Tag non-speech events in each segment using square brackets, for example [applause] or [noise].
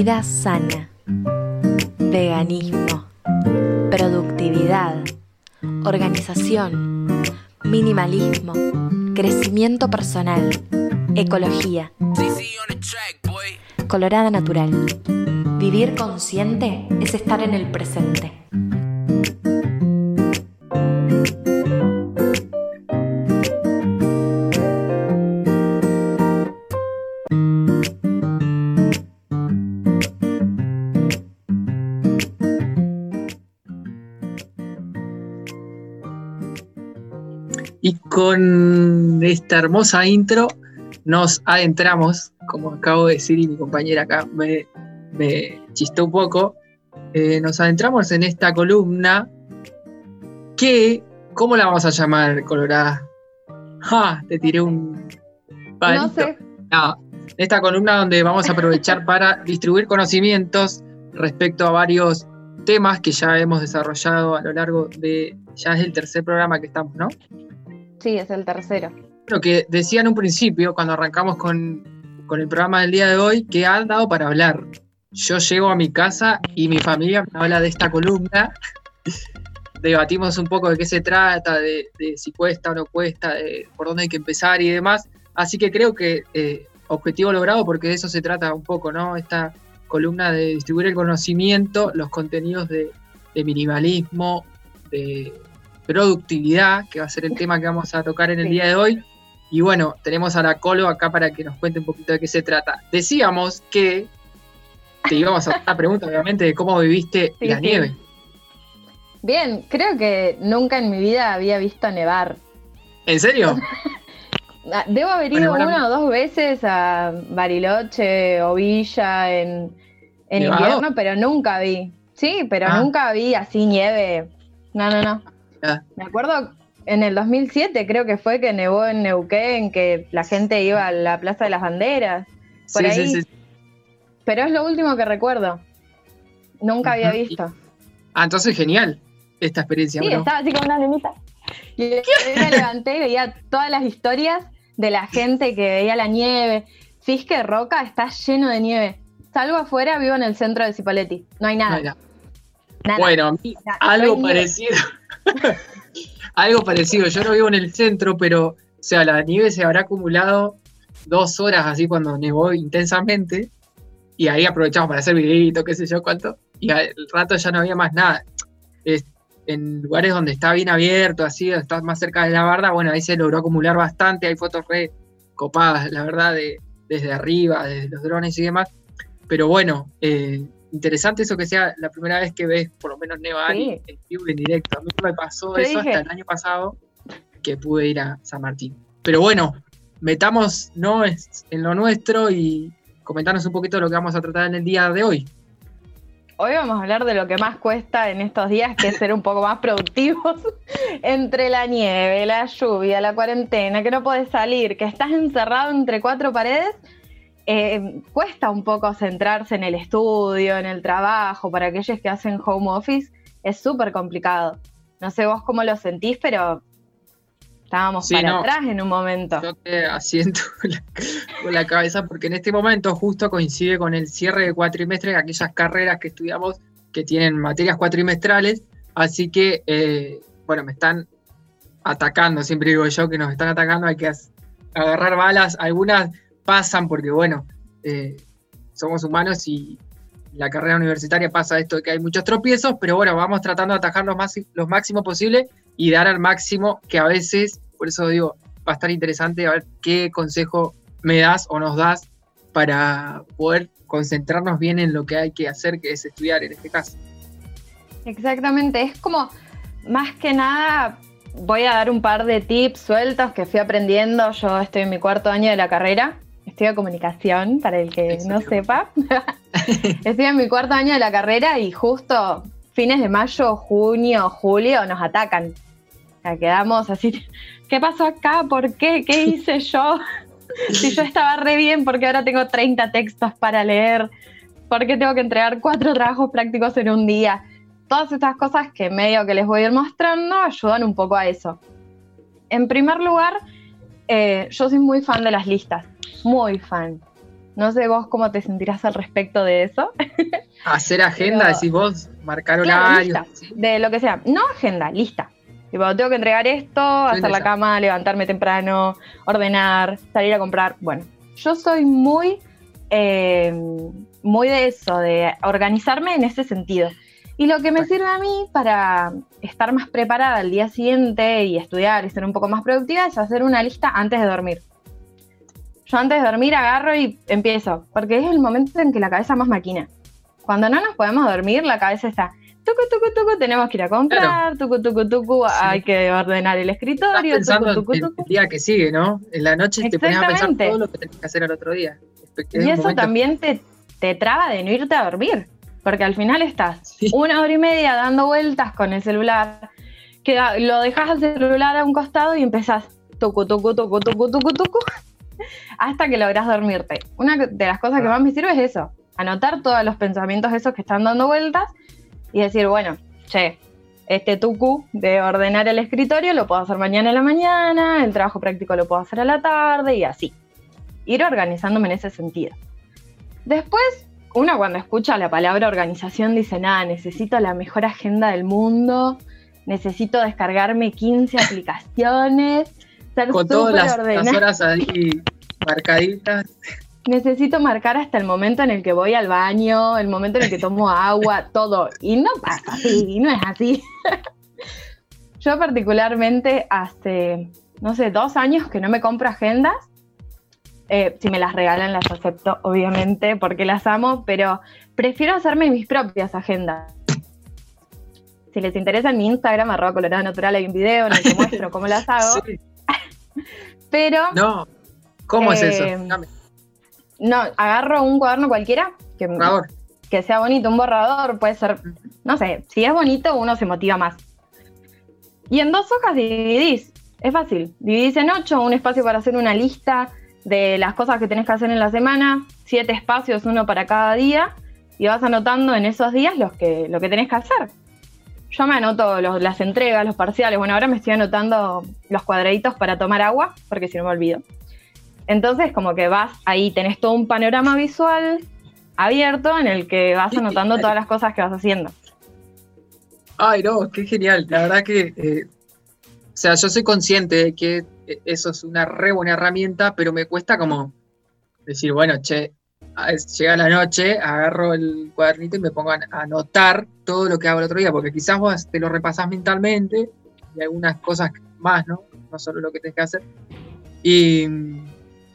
Vida sana, veganismo, productividad, organización, minimalismo, crecimiento personal, ecología. Colorada Natural. Vivir consciente es estar en el presente. Con esta hermosa intro nos adentramos, como acabo de decir y mi compañera acá me, chistó un poco, eh, nos adentramos en esta columna que, ¿cómo la vamos a llamar, Colorada? ¡Ja! Te tiré un... No sé. esta columna donde vamos a aprovechar [laughs] para distribuir conocimientos respecto a varios temas que ya hemos desarrollado a lo largo de, ya es el tercer programa que estamos, ¿no? Sí, es el tercero. Lo que decía en un principio, cuando arrancamos con, el programa del día de hoy, que han dado para hablar. Yo llego a mi casa y mi familia me habla de esta columna. [laughs] Debatimos un poco de qué se trata, de, si cuesta o no cuesta, de por dónde hay que empezar y demás. Así que creo que eh, objetivo logrado porque de eso se trata un poco, ¿no? Esta columna de distribuir el conocimiento, los contenidos de minimalismo, de productividad, que va a ser el tema que vamos a tocar en el día de hoy. Y bueno, tenemos a la Colo acá para que nos cuente un poquito de qué se trata. Decíamos que te íbamos a hacer la pregunta, obviamente, de cómo viviste la nieve. Bien, creo que nunca en mi vida había visto nevar. ¿En serio? [laughs] Debo haber ido una o dos veces a Bariloche o Villa en, invierno, pero nunca vi. Sí, pero ah. nunca vi así nieve. No, no, no. Me acuerdo en el 2007 creo que fue que nevó en Neuquén, que la gente iba a la Plaza de las Banderas. Por ahí. Sí, sí. Pero es lo último que recuerdo. Nunca había visto. Ah, entonces genial esta experiencia. Sí, estaba así como una nenita. Y me [laughs] levanté y veía todas las historias de la gente que veía la nieve. Fisque Roca está lleno de nieve. Salgo afuera, vivo en el centro de Cipolletti. No hay nada. Bueno, algo parecido. [laughs] Algo parecido, yo no vivo en el centro, pero, o sea, la nieve se habrá acumulado dos horas así cuando nevó intensamente, y ahí aprovechamos para hacer videitos, qué sé yo cuánto, y al rato ya no había más nada. en lugares donde está bien abierto, así, está más cerca de la barda, bueno, ahí se logró acumular bastante, hay fotos re copadas, la verdad, de, desde arriba, desde los drones y demás. Pero bueno, eh, interesante eso que sea la primera vez que ves por lo menos nevar en vivo en directo. A mí me pasó eso hasta el año pasado que pude ir a San Martín. Pero bueno, metamos no en lo nuestro y comentarnos un poquito de lo que vamos a tratar en el día de hoy. Hoy vamos a hablar de lo que más cuesta en estos días, que es ser un poco más productivos. [laughs] entre la nieve, la lluvia, la cuarentena, que no puedes salir, que estás encerrado entre cuatro paredes eh, cuesta un poco centrarse en el estudio, en el trabajo, para aquellos que hacen home office, es súper complicado. No sé vos cómo lo sentís, pero estábamos para atrás en un momento. Yo te asiento [laughs] con la, cabeza porque en este momento justo coincide con el cierre de cuatrimestre de aquellas carreras que estudiamos que tienen materias cuatrimestrales, así que, eh, bueno, me están atacando, siempre digo yo que nos están atacando, hay que agarrar balas, algunas pasan porque, bueno, eh, somos humanos y la carrera universitaria pasa esto de que hay muchos tropiezos, pero bueno, vamos tratando de atajar lo, más, lo máximo posible y dar al máximo que a veces, por eso digo, va a estar interesante a ver qué consejo me das o nos das para poder concentrarnos bien en lo que hay que hacer, que es estudiar en este caso. Exactamente, es como más que nada voy a dar un par de tips sueltos que fui aprendiendo. Yo estoy en mi cuarto año de la carrera estudio comunicación, para el que no sepa. [laughs] estoy en mi cuarto año de la carrera y justo fines de mayo, junio, julio nos atacan. O sea, quedamos así, ¿qué pasó acá? ¿Por qué? ¿Qué [laughs] hice yo? si yo estaba re bien, porque ahora tengo 30 textos para leer? ¿Por qué tengo que entregar cuatro trabajos prácticos en un día? Todas estas cosas que medio que les voy a ir mostrando ayudan un poco a eso. En primer lugar, eh, yo soy muy fan de las listas muy fan. No sé vos cómo te sentirás al respecto de eso. [laughs] Hacer agenda, decís vos, marcar horarios. de lo que sea. No agenda, lista. Tipo, tengo que entregar esto, hacer la cama, levantarme temprano, ordenar, salir a comprar. Bueno, yo soy muy, eh, muy de eso, de organizarme en ese sentido. Y lo que me sirve a mí para estar más preparada al día siguiente y estudiar y ser un poco más productiva es hacer una lista antes de dormir. Yo antes de dormir agarro y empiezo, porque es el momento en que la cabeza más maquina. Cuando no nos podemos dormir, la cabeza está, tucu, tucu, tucu, tenemos que ir a comprar, tucu, tucu, tucu, hay que ordenar el escritorio, tucu, tucu, tucu. el día que sigue, ¿no? En la noche te pones a pensar todo lo que tenés que hacer al otro día. y eso también te, te traba de no irte a dormir. Porque al final estás una hora y media dando vueltas con el celular, que lo dejas al celular a un costado y empezás tucu, tucu, tucu, tucu, tucu, tucu, [laughs] hasta que logras dormirte. Una de las cosas que más me sirve es eso, anotar todos los pensamientos esos que están dando vueltas y decir, bueno, che, este tucu de ordenar el escritorio lo puedo hacer mañana en la mañana, el trabajo práctico lo puedo hacer a la tarde y así. Ir organizándome en ese sentido. Después, uno cuando escucha la palabra organización dice, nada, necesito la mejor agenda del mundo, necesito descargarme 15 [laughs] aplicaciones, ser Con todas las, horas ahí marcaditas. Necesito marcar hasta el momento en el que voy al baño, el momento en el que tomo [laughs] agua, todo. Y no pasa así, no es así. [laughs] Yo particularmente hace, no sé, dos años que no me compro agendas eh, si me las regalan, las acepto, obviamente, porque las amo, pero prefiero hacerme mis propias agendas. Si les interesa en mi Instagram, arroba colorada natural, hay un video en el que muestro cómo las [laughs] hago. pero. No, ¿cómo es eso? Eh, no, agarro un cuaderno cualquiera que, que sea bonito, un borrador, puede ser, no sé, si es bonito, uno se motiva más. Y en dos hojas dividís, es fácil. Dividís en ocho, un espacio para hacer una lista de las cosas que tenés que hacer en la semana, siete espacios, uno para cada día, y vas anotando en esos días los que, lo que tenés que hacer. Yo me anoto las entregas, los parciales, bueno, ahora me estoy anotando los cuadraditos para tomar agua, porque si no me olvido. Entonces, como que vas ahí, tenés todo un panorama visual abierto en el que vas anotando todas las cosas que vas haciendo. Ay, no, qué genial. La verdad que, eh, sea, yo soy consciente de que e, eso es una re buena herramienta, pero me cuesta como decir, bueno, che, llega la noche, agarro el cuadernito y me pongo a anotar todo lo que hago el otro día, porque quizás vos te lo repasás mentalmente y algunas cosas más, ¿no? No solo lo que tenés que hacer. Y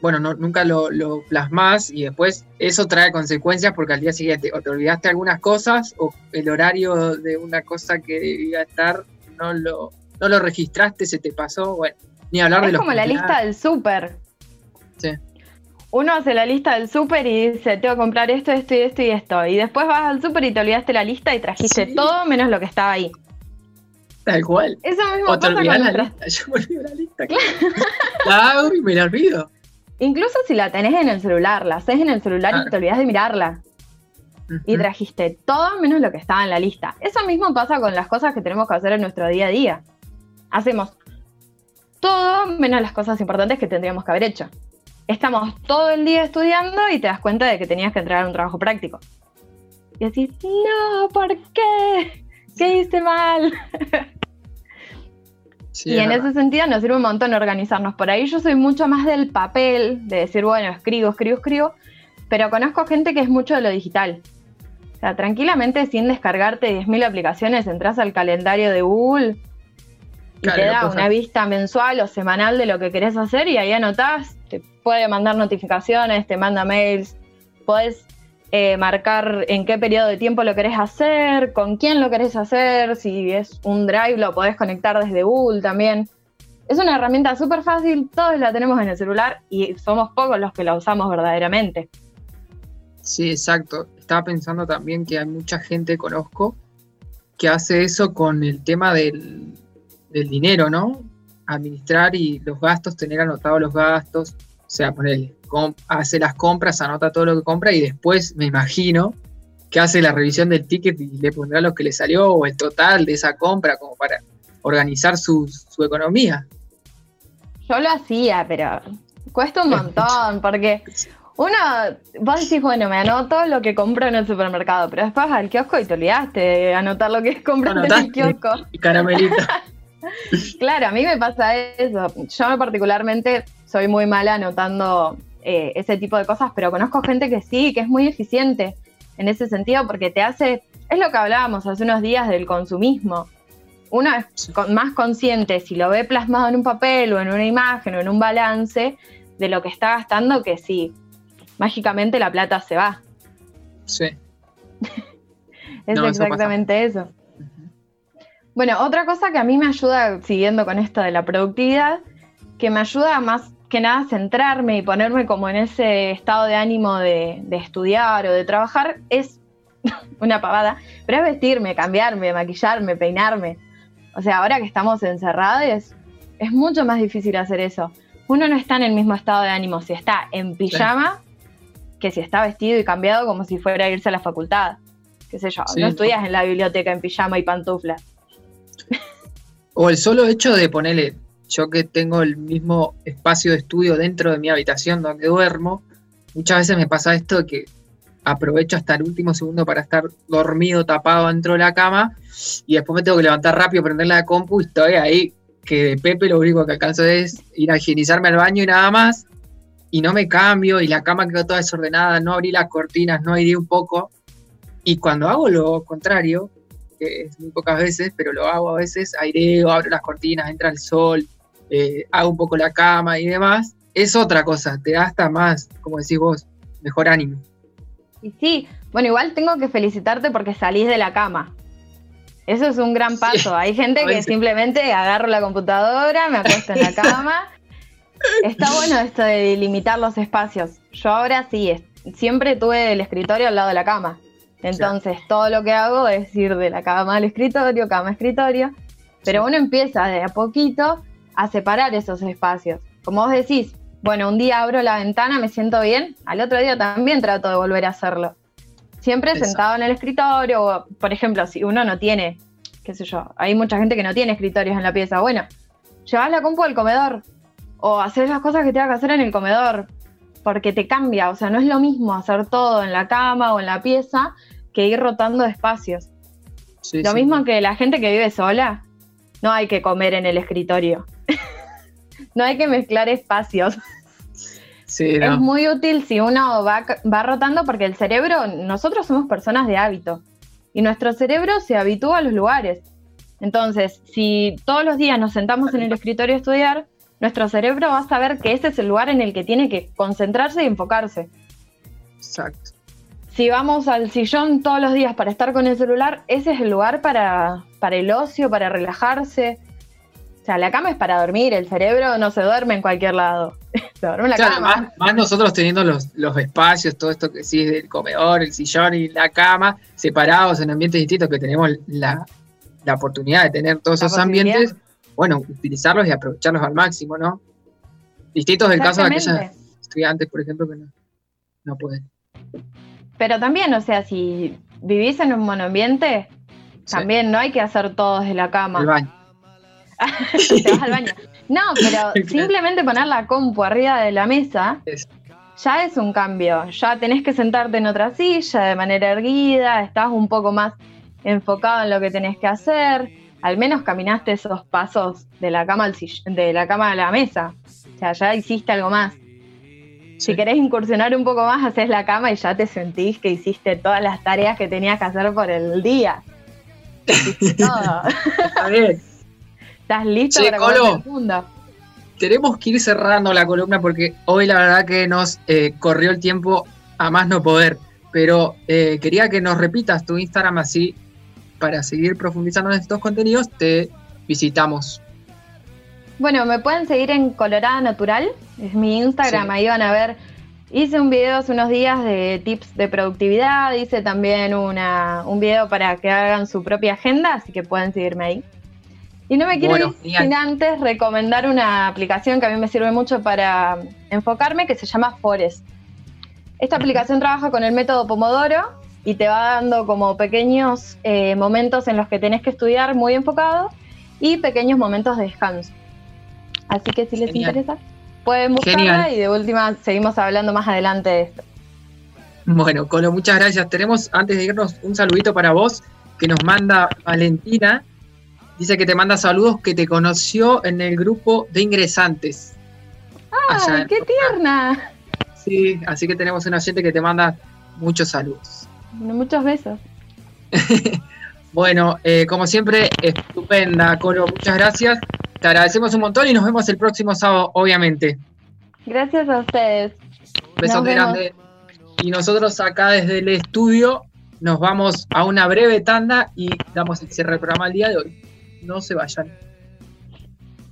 bueno, nunca lo, lo plasmás y después eso trae consecuencias porque al día siguiente o te olvidaste algunas cosas o el horario de una cosa que debía estar no lo, no lo registraste, se te pasó, bueno es como la lista del súper. Sí. Uno hace la lista del súper y dice, tengo que comprar esto, esto y esto y esto. Y después vas al súper y te olvidaste la lista y trajiste todo menos lo que estaba ahí. Tal cual. Eso mismo o te olvidas la lista. [laughs] Yo me olvido la lista. [laughs] la hago y me la olvido. Incluso si la tenés en el celular, la haces en el celular y te olvidas de mirarla. Y trajiste todo menos lo que estaba en la lista. Eso mismo pasa con las cosas que tenemos que hacer en nuestro día a día. Hacemos todo menos las cosas importantes que tendríamos que haber hecho. Estamos todo el día estudiando y te das cuenta de que tenías que entregar un trabajo práctico. Y decís, no, ¿por qué? ¿Qué hice mal? [laughs] y en ese sentido nos sirve un montón organizarnos. Por ahí yo soy mucho más del papel, de decir, bueno, escribo, escribo, escribo, pero conozco gente que es mucho de lo digital. O sea, tranquilamente sin descargarte 10.000 aplicaciones, entras al calendario de Google y te da una vista mensual o semanal de lo que querés hacer y ahí anotás, te puede mandar notificaciones, te manda mails, podés eh, marcar en qué periodo de tiempo lo querés hacer, con quién lo querés hacer, si es un drive lo podés conectar desde Google también. Es una herramienta súper fácil, todos la tenemos en el celular y somos pocos los que la usamos verdaderamente. Sí, exacto. Estaba pensando también que hay mucha gente, conozco, que hace eso con el tema del, del dinero, ¿no? Administrar y los gastos, tener anotados los gastos, o sea, ponerle, hace las compras, anota todo lo que compra y después me imagino que hace la revisión del ticket y le pondrá lo que le salió o el total de esa compra como para organizar su, economía. Yo lo hacía, pero cuesta un montón porque Uno, vos decís, bueno, me anoto lo que compro en el supermercado, pero después vas al kiosco y te olvidaste de anotar lo que compras en el kiosco. Y caramelito. [laughs] [laughs] claro, a mí me pasa eso. Yo particularmente soy muy mala anotando eh, ese tipo de cosas, pero conozco gente que sí, que es muy eficiente en ese sentido porque te hace, es lo que hablábamos hace unos días del consumismo. Uno es más consciente si lo ve plasmado en un papel o en una imagen o en un balance de lo que está gastando que sí, mágicamente la plata se va. Sí. [laughs] es exactamente eso. Bueno, otra cosa que a mí me ayuda, siguiendo con esto de la productividad, que me ayuda más que nada a centrarme y ponerme como en ese estado de ánimo de, estudiar o de trabajar, es [laughs] una pavada, pero es vestirme, cambiarme, maquillarme, peinarme. O sea, ahora que estamos encerrados, es mucho más difícil hacer eso. Uno no está en el mismo estado de ánimo si está en pijama que si está vestido y cambiado como si fuera a irse a la facultad. Qué sé yo, no estudias en la biblioteca en pijama y pantuflas. O el solo hecho de ponerle, yo que tengo el mismo espacio de estudio dentro de mi habitación donde duermo, muchas veces me pasa esto que aprovecho hasta el último segundo para estar dormido, tapado dentro de la cama, y después me tengo que levantar rápido, prender la compu y estoy ahí, que de Pepe lo único que alcanzo es ir a higienizarme al baño y nada más, y no me cambio, y la cama quedó toda desordenada, no abrí las cortinas, no airé un poco, y cuando hago lo contrario, que es muy pocas veces, pero lo hago a veces, aireo, abro las cortinas, entra el sol, eh, hago un poco la cama y demás, es otra cosa, te da hasta más, como decís vos, mejor ánimo. Y sí, bueno, igual tengo que felicitarte porque salís de la cama. Eso es un gran paso. Hay gente que simplemente agarro la computadora, me acuesto en la [laughs] cama. Está bueno esto de limitar los espacios. Yo ahora sí, siempre tuve el escritorio al lado de la cama. Entonces, todo lo que hago es ir de la cama al escritorio, cama escritorio, pero uno empieza de a poquito a separar esos espacios. Como vos decís, bueno, un día abro la ventana, me siento bien, al otro día también trato de volver a hacerlo. Siempre sentado en el escritorio, o, por ejemplo, si uno no tiene, qué sé yo, hay mucha gente que no tiene escritorios en la pieza, bueno, llevas la compu al comedor, o hacer las cosas que tengas que hacer en el comedor, porque te cambia, o sea, no es lo mismo hacer todo en la cama o en la pieza que ir rotando espacios. Lo mismo que la gente que vive sola, no hay que comer en el escritorio. [laughs] no hay que mezclar espacios. Es muy útil si uno va, va rotando porque el cerebro, nosotros somos personas de hábito y nuestro cerebro se habitúa a los lugares. Entonces, si todos los días nos sentamos en el escritorio a estudiar, nuestro cerebro va a saber que ese es el lugar en el que tiene que concentrarse y enfocarse. Exacto si vamos al sillón todos los días para estar con el celular, ese es el lugar para, para el ocio, para relajarse. O sea, la cama es para dormir, el cerebro no se duerme en cualquier lado. [laughs] se duerme en la cama. Más, nosotros teniendo los, espacios, todo esto que sí es del comedor, el sillón y la cama, separados en ambientes distintos, que tenemos la, oportunidad de tener todos esos ambientes, bueno, utilizarlos y aprovecharlos al máximo, ¿no? Distintos del caso de aquellos estudiantes, por ejemplo, que no, no pueden. Pero también, o sea, si vivís en un monoambiente, también no hay que hacer todo desde la cama. El baño. [laughs] Te vas al baño. No, pero [laughs] simplemente poner la compu arriba de la mesa ya es un cambio. Ya tenés que sentarte en otra silla de manera erguida, estás un poco más enfocado en lo que tenés que hacer. Al menos caminaste esos pasos de la cama al de la cama a la mesa. O sea, ya hiciste algo más. Si querés incursionar un poco más, haces la cama y ya te sentís que hiciste todas las tareas que tenías que hacer por el día. [laughs] todo. Está bien. Estás listo para Colo, el mundo. Tenemos que ir cerrando la columna porque hoy la verdad que nos eh, corrió el tiempo a más no poder. Pero eh, quería que nos repitas tu Instagram así para seguir profundizando en estos contenidos. Te visitamos. Bueno, me pueden seguir en Colorada Natural, es mi Instagram, ahí van a ver. Hice un video hace unos días de tips de productividad, hice también una, un video para que hagan su propia agenda, así que pueden seguirme ahí. Y no me quiero ir sin antes recomendar una aplicación que a mí me sirve mucho para enfocarme, que se llama Forest. Esta aplicación trabaja con el método Pomodoro y te va dando como pequeños eh, momentos en los que tenés que estudiar muy enfocado y pequeños momentos de descanso. Así que si les interesa, pueden buscarla y de última seguimos hablando más adelante de esto. Bueno, Colo, muchas gracias. Tenemos, antes de irnos, un saludito para vos que nos manda Valentina. Dice que te manda saludos, que te conoció en el grupo de ingresantes. ¡Ay, qué tierna! Sí, así que tenemos una oyente que te manda muchos saludos. muchos besos. [laughs] bueno, eh, como siempre, estupenda, Colo. Muchas gracias. Te agradecemos un montón y nos vemos el próximo sábado, obviamente. Gracias a ustedes. Un besote grande. Y nosotros acá desde el estudio nos vamos a una breve tanda y damos el cierre del programa el día de hoy. No se vayan.